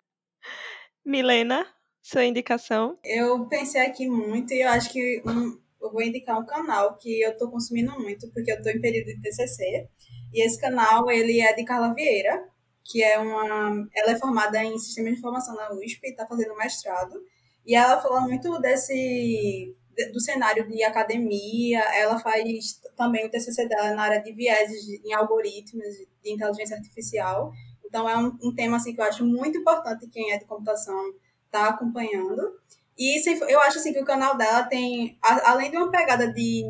Milena, sua indicação? Eu pensei aqui muito e eu acho que um, eu vou indicar um canal que eu tô consumindo muito, porque eu tô em período de TCC. E esse canal, ele é de Carla Vieira, que é uma... Ela é formada em Sistema de Informação na USP e tá fazendo mestrado. E ela fala muito desse do cenário de academia, ela faz também o TCC dela na área de vieses em algoritmos de inteligência artificial. Então é um, um tema assim que eu acho muito importante quem é de computação está acompanhando. E eu acho assim que o canal dela tem, além de uma pegada de,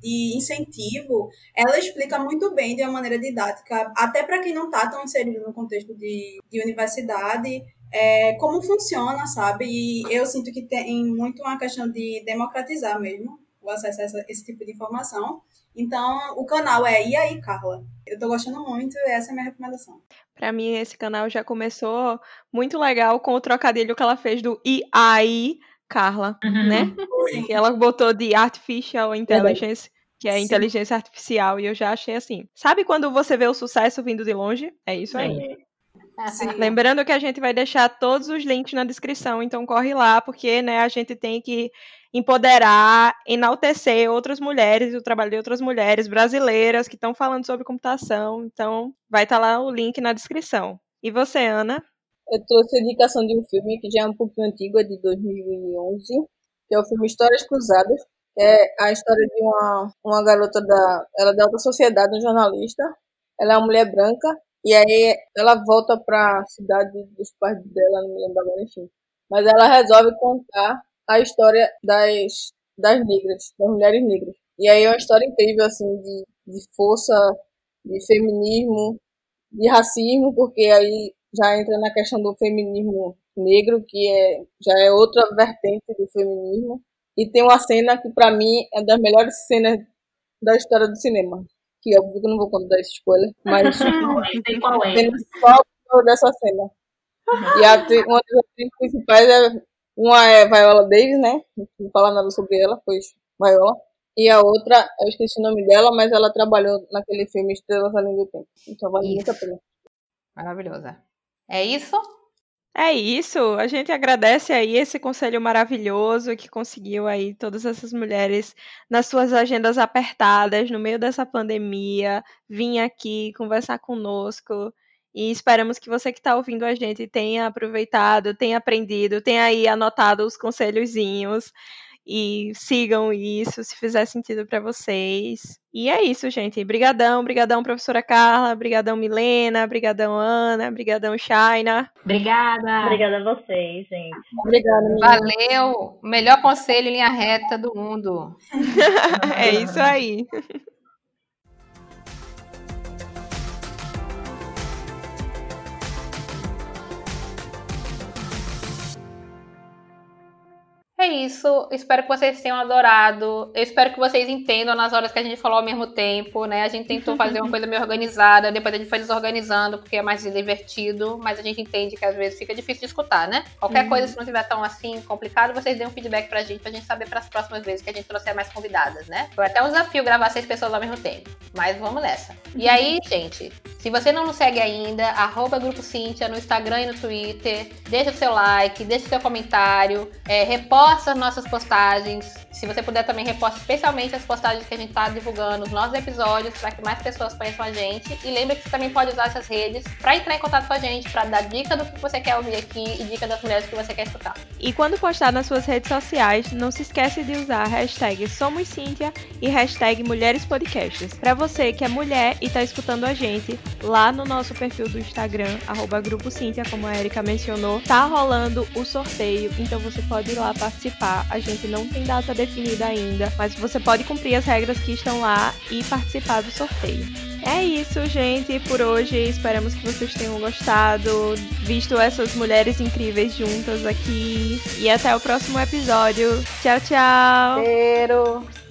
de incentivo, ela explica muito bem de uma maneira didática, até para quem não está tão inserido no contexto de, de universidade, é, como funciona, sabe? E eu sinto que tem muito uma questão de democratizar mesmo o acesso a essa, esse tipo de informação. Então, o canal é E aí, Carla? Eu tô gostando muito essa é a minha recomendação. Para mim, esse canal já começou muito legal com o trocadilho que ela fez do E aí, Carla, uhum. né? Sim. ela botou de Artificial Intelligence, que é Sim. inteligência artificial, e eu já achei assim. Sabe quando você vê o sucesso vindo de longe? É isso aí. Sim. Lembrando que a gente vai deixar todos os links na descrição, então corre lá, porque né, a gente tem que empoderar, enaltecer outras mulheres, o trabalho de outras mulheres brasileiras que estão falando sobre computação. Então, vai estar tá lá o link na descrição. E você, Ana? Eu trouxe a indicação de um filme que já é um pouquinho antigo, é de 2011, que é o filme Histórias Cruzadas. Que é a história de uma, uma garota da, ela é da alta sociedade, um jornalista. Ela é uma mulher branca e aí ela volta para a cidade dos pais dela, não me lembro agora, enfim. Mas ela resolve contar a história das, das negras, das mulheres negras. E aí é uma história incrível, assim, de, de força, de feminismo, de racismo, porque aí já entra na questão do feminismo negro, que é, já é outra vertente do feminismo. E tem uma cena que, para mim, é das melhores cenas da história do cinema. Que óbvio que eu não vou contar esse spoiler, mas. Sei qual é. Só dessa cena. E a, uma das atrizes principais é. Uma é Viola Davis, né? Não vou falar nada sobre ela, pois Viola. E a outra, eu esqueci o nome dela, mas ela trabalhou naquele filme Estrelas Além do Tempo. Então vale muito a pena. Maravilhosa. É isso? É isso. A gente agradece aí esse conselho maravilhoso que conseguiu aí todas essas mulheres nas suas agendas apertadas no meio dessa pandemia vir aqui conversar conosco. E esperamos que você que está ouvindo a gente tenha aproveitado, tenha aprendido, tenha aí anotado os conselhozinhos e sigam isso se fizer sentido para vocês. E é isso, gente. Brigadão, brigadão, professora Carla, brigadão, Milena, brigadão, Ana, brigadão, Shaina. Obrigada. Obrigada a vocês, gente. Obrigada, Milena. Valeu. Melhor conselho em linha reta do mundo. é isso aí. É isso. Espero que vocês tenham adorado. Eu espero que vocês entendam nas horas que a gente falou ao mesmo tempo, né? A gente tentou fazer uma coisa meio organizada, depois a gente foi desorganizando porque é mais divertido, mas a gente entende que às vezes fica difícil de escutar, né? Qualquer uhum. coisa, se não tiver tão assim complicado, vocês dêem um feedback pra gente, pra gente saber para as próximas vezes que a gente trouxer mais convidadas, né? Foi até um desafio gravar seis pessoas ao mesmo tempo, mas vamos nessa. E aí, gente, se você não nos segue ainda, arroba Grupo Cintia no Instagram e no Twitter, deixa o seu like, deixa o seu comentário, é, reposta nossas postagens. Se você puder também reposta especialmente as postagens que a gente está divulgando, os nossos episódios, para que mais pessoas conheçam a gente. E lembre que você também pode usar essas redes para entrar em contato com a gente, para dar dica do que você quer ouvir aqui e dica das mulheres que você quer escutar. E quando postar nas suas redes sociais, não se esquece de usar a hashtag Somos Cíntia e hashtag Mulheres Podcasts. Para você que é mulher e está escutando a gente, lá no nosso perfil do Instagram, arroba Grupo Cíntia, como a Erika mencionou, tá rolando o sorteio, então você pode ir lá participar. A gente não tem data definida ainda, mas você pode cumprir as regras que estão lá e participar do sorteio. É isso, gente, por hoje. Esperamos que vocês tenham gostado, visto essas mulheres incríveis juntas aqui. E até o próximo episódio. Tchau, tchau. Cheiro.